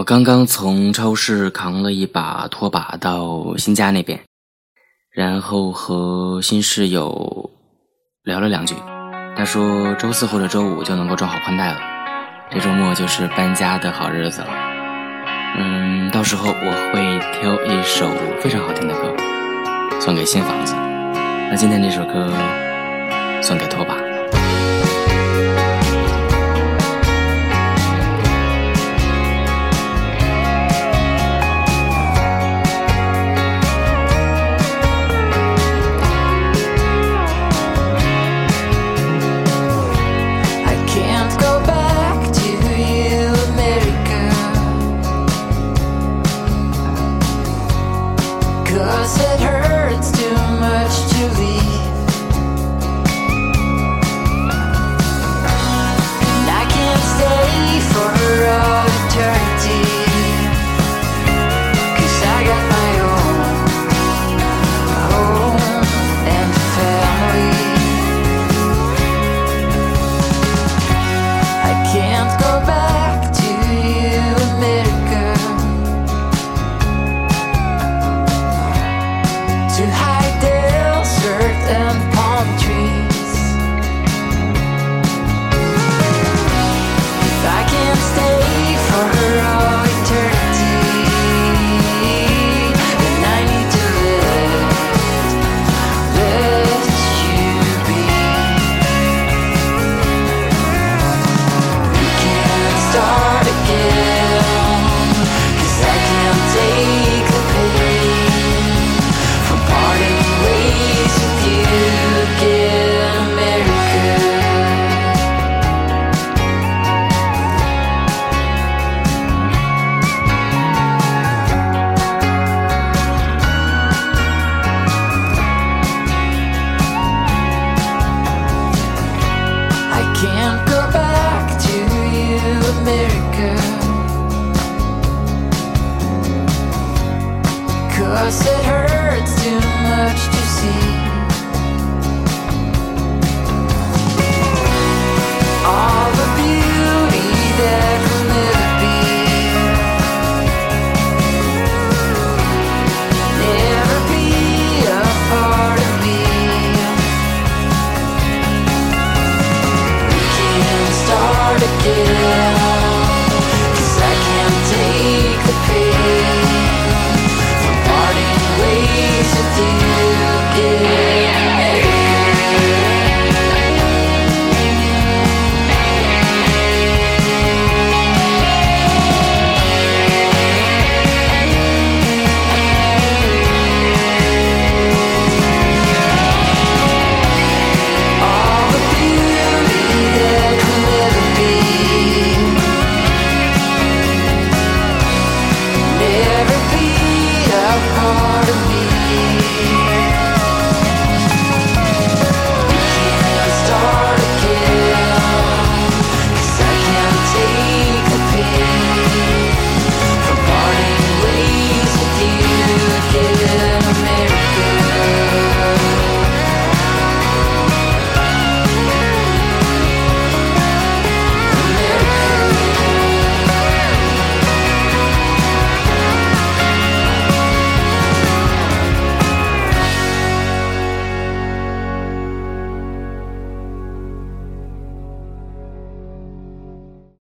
我刚刚从超市扛了一把拖把到新家那边，然后和新室友聊了两句。他说周四或者周五就能够装好宽带了，这周末就是搬家的好日子了。嗯，到时候我会挑一首非常好听的歌送给新房子。那今天这首歌送给拖把。yeah. Cause it hurts too much to see